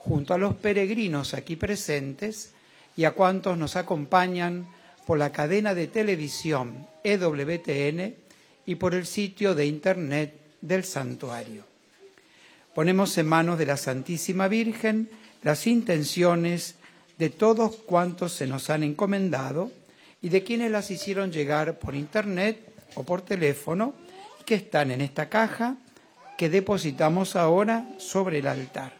junto a los peregrinos aquí presentes y a cuantos nos acompañan por la cadena de televisión EWTN y por el sitio de Internet del santuario. Ponemos en manos de la Santísima Virgen las intenciones de todos cuantos se nos han encomendado y de quienes las hicieron llegar por Internet o por teléfono que están en esta caja que depositamos ahora sobre el altar.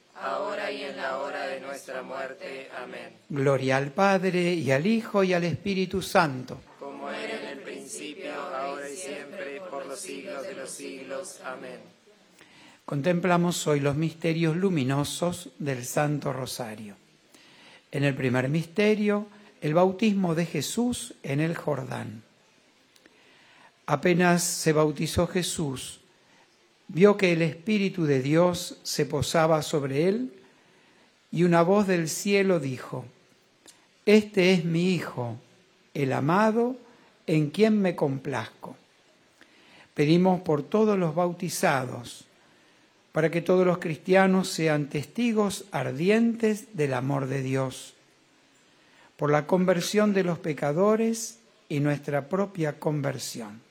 ahora y en la hora de nuestra muerte. Amén. Gloria al Padre, y al Hijo, y al Espíritu Santo. Como era en el principio, ahora y siempre, por los siglos de los siglos. Amén. Contemplamos hoy los misterios luminosos del Santo Rosario. En el primer misterio, el bautismo de Jesús en el Jordán. Apenas se bautizó Jesús, vio que el Espíritu de Dios se posaba sobre él y una voz del cielo dijo, Este es mi Hijo, el amado, en quien me complazco. Pedimos por todos los bautizados, para que todos los cristianos sean testigos ardientes del amor de Dios, por la conversión de los pecadores y nuestra propia conversión.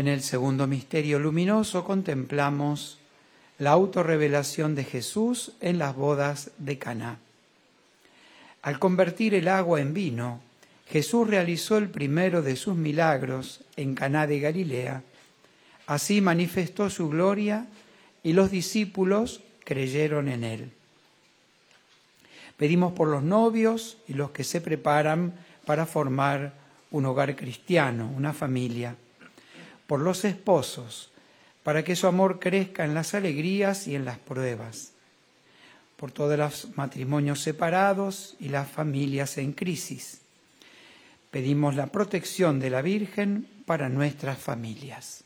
En el segundo misterio luminoso contemplamos la autorrevelación de Jesús en las bodas de Caná. Al convertir el agua en vino, Jesús realizó el primero de sus milagros en Caná de Galilea. Así manifestó su gloria y los discípulos creyeron en él. Pedimos por los novios y los que se preparan para formar un hogar cristiano, una familia, por los esposos, para que su amor crezca en las alegrías y en las pruebas, por todos los matrimonios separados y las familias en crisis. Pedimos la protección de la Virgen para nuestras familias.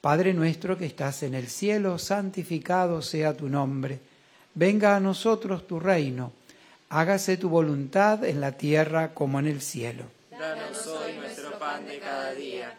Padre nuestro que estás en el cielo, santificado sea tu nombre. Venga a nosotros tu reino. Hágase tu voluntad en la tierra como en el cielo. Danos hoy nuestro pan de cada día.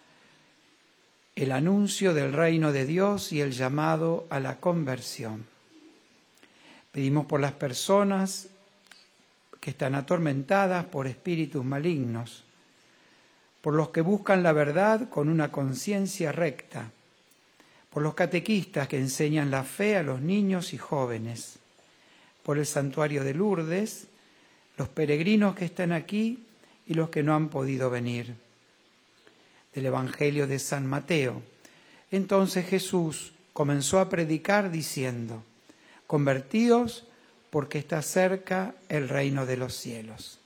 el anuncio del reino de Dios y el llamado a la conversión. Pedimos por las personas que están atormentadas por espíritus malignos, por los que buscan la verdad con una conciencia recta, por los catequistas que enseñan la fe a los niños y jóvenes, por el santuario de Lourdes, los peregrinos que están aquí y los que no han podido venir. Del Evangelio de San Mateo. Entonces Jesús comenzó a predicar diciendo, convertíos porque está cerca el reino de los cielos.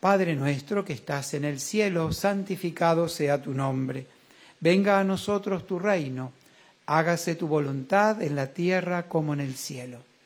Padre nuestro que estás en el cielo, santificado sea tu nombre. Venga a nosotros tu reino. Hágase tu voluntad en la tierra como en el cielo.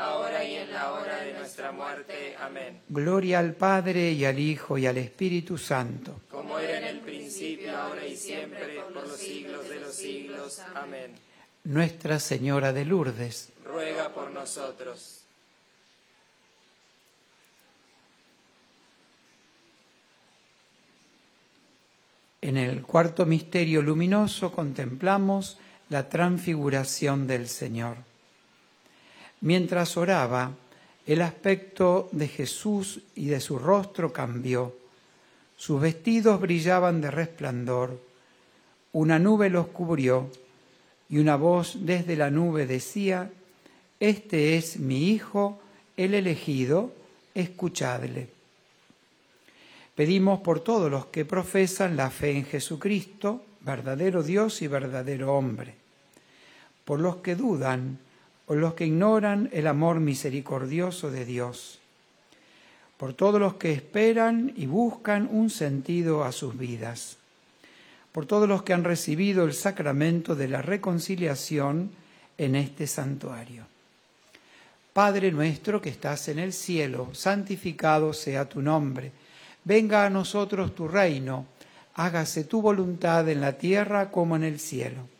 ahora y en la hora de nuestra muerte. Amén. Gloria al Padre y al Hijo y al Espíritu Santo. Como era en el principio, ahora y siempre, por los siglos de los siglos. Amén. Nuestra Señora de Lourdes, ruega por nosotros. En el cuarto misterio luminoso contemplamos la transfiguración del Señor. Mientras oraba, el aspecto de Jesús y de su rostro cambió. Sus vestidos brillaban de resplandor. Una nube los cubrió y una voz desde la nube decía, Este es mi Hijo, el elegido, escuchadle. Pedimos por todos los que profesan la fe en Jesucristo, verdadero Dios y verdadero hombre, por los que dudan o los que ignoran el amor misericordioso de Dios, por todos los que esperan y buscan un sentido a sus vidas, por todos los que han recibido el sacramento de la reconciliación en este santuario. Padre nuestro que estás en el cielo, santificado sea tu nombre venga a nosotros tu reino, hágase tu voluntad en la tierra como en el cielo.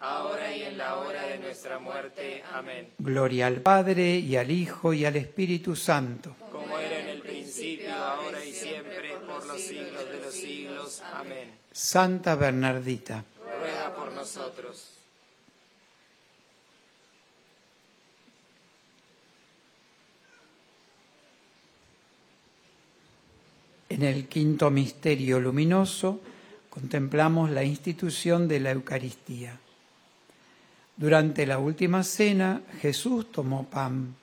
ahora y en la hora de nuestra muerte. Amén. Gloria al Padre, y al Hijo, y al Espíritu Santo. Como era en el principio, ahora y siempre, por los siglos de los siglos. Amén. Santa Bernardita. Ruega por nosotros. En el quinto misterio luminoso contemplamos la institución de la Eucaristía. Durante la última cena Jesús tomó pan,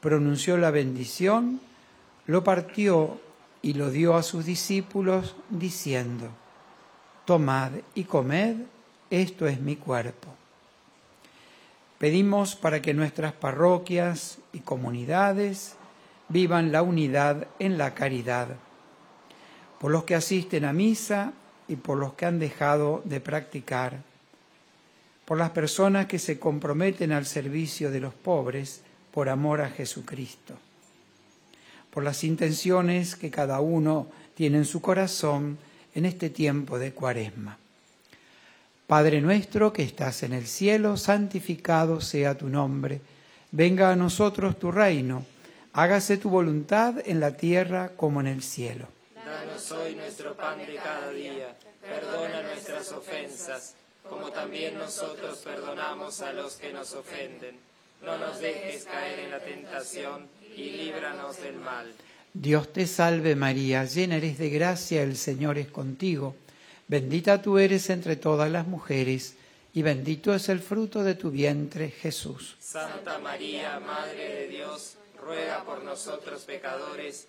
pronunció la bendición, lo partió y lo dio a sus discípulos diciendo, Tomad y comed, esto es mi cuerpo. Pedimos para que nuestras parroquias y comunidades vivan la unidad en la caridad por los que asisten a misa y por los que han dejado de practicar, por las personas que se comprometen al servicio de los pobres por amor a Jesucristo, por las intenciones que cada uno tiene en su corazón en este tiempo de cuaresma. Padre nuestro que estás en el cielo, santificado sea tu nombre, venga a nosotros tu reino, hágase tu voluntad en la tierra como en el cielo. Danos hoy nuestro pan de cada día. Perdona nuestras ofensas, como también nosotros perdonamos a los que nos ofenden. No nos dejes caer en la tentación y líbranos del mal. Dios te salve María, llena eres de gracia, el Señor es contigo. Bendita tú eres entre todas las mujeres, y bendito es el fruto de tu vientre, Jesús. Santa María, Madre de Dios, ruega por nosotros pecadores,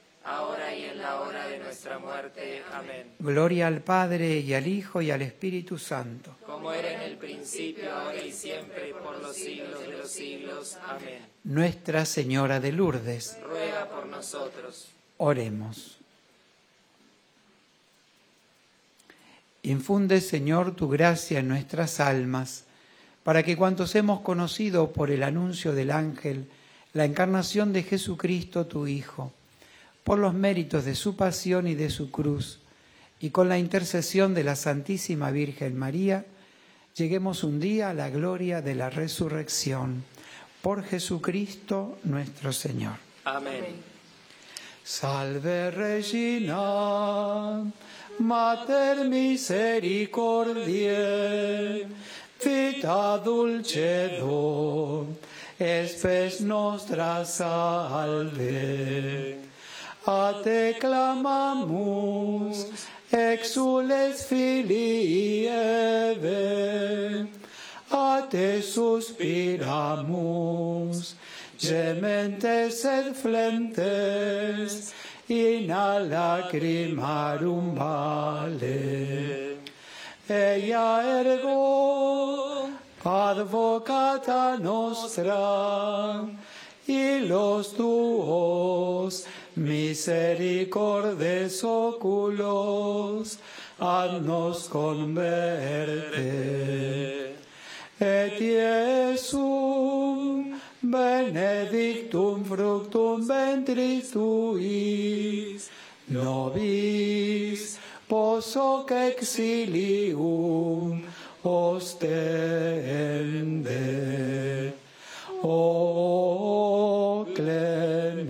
ahora y en la hora de nuestra muerte. Amén. Gloria al Padre y al Hijo y al Espíritu Santo. Como era en el principio, ahora y siempre, por los siglos de los siglos. Amén. Nuestra Señora de Lourdes, Ruega por nosotros. oremos. Infunde, Señor, tu gracia en nuestras almas, para que cuantos hemos conocido por el anuncio del ángel la encarnación de Jesucristo, tu Hijo, por los méritos de su pasión y de su cruz, y con la intercesión de la Santísima Virgen María, lleguemos un día a la gloria de la resurrección. Por Jesucristo nuestro Señor. Amén. Salve Regina, Mater misericordiae, vita dulcedo, espes nostra salve. A te clamamus, exules filii Eve, a te suspiramus, gementes et flentes, in a lacrimarum vale. Ella ergo, advocata nostra, y los tuos misericordes oculos, haznos converte. Et Iesum benedictum fructum ventris tuis, nobis posoc exilium ostende. O clemens,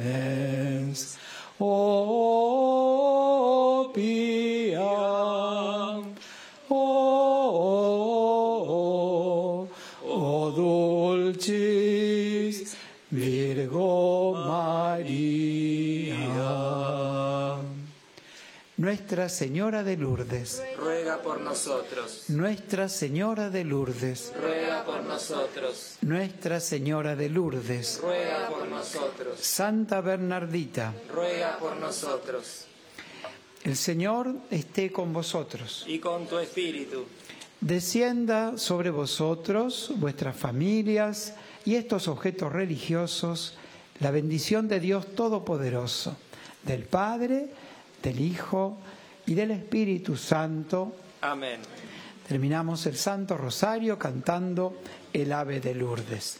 Nuestra Señora de Lourdes, Ruega por nosotros. Nuestra Señora de Lourdes, Ruega por nosotros. Nuestra Señora de Lourdes, Ruega por. Santa Bernardita, Ruega por nosotros. el Señor esté con vosotros. Y con tu espíritu. Descienda sobre vosotros, vuestras familias y estos objetos religiosos la bendición de Dios Todopoderoso, del Padre, del Hijo y del Espíritu Santo. Amén. Terminamos el Santo Rosario cantando el ave de Lourdes.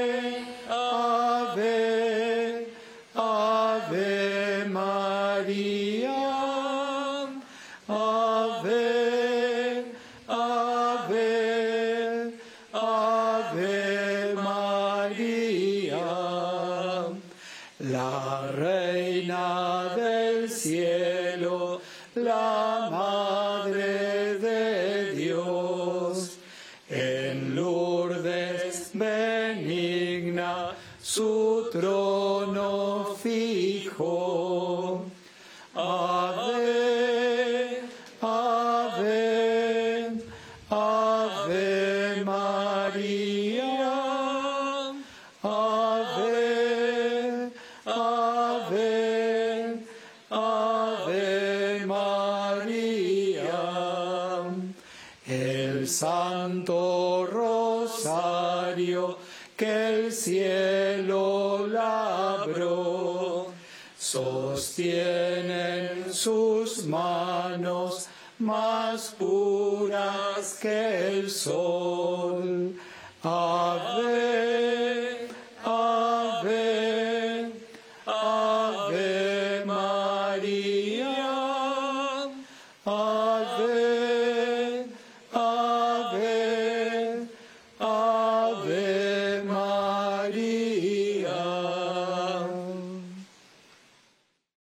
sostiene en sus manos más puras que el sol.